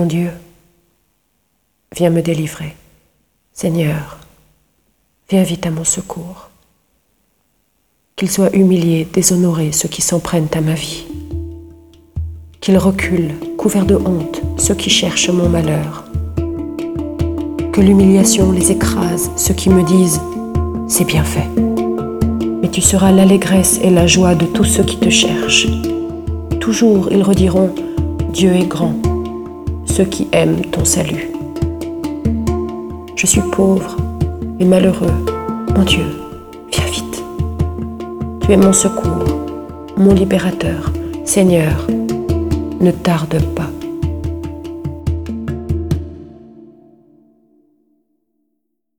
Mon Dieu, viens me délivrer. Seigneur, viens vite à mon secours. Qu'ils soient humiliés, déshonorés ceux qui s'en prennent à ma vie. Qu'ils reculent, couverts de honte, ceux qui cherchent mon malheur. Que l'humiliation les écrase, ceux qui me disent ⁇ C'est bien fait ⁇ Mais tu seras l'allégresse et la joie de tous ceux qui te cherchent. Toujours ils rediront ⁇ Dieu est grand ⁇ ceux qui aiment ton salut. Je suis pauvre et malheureux. Mon Dieu, viens vite. Tu es mon secours, mon libérateur. Seigneur, ne tarde pas.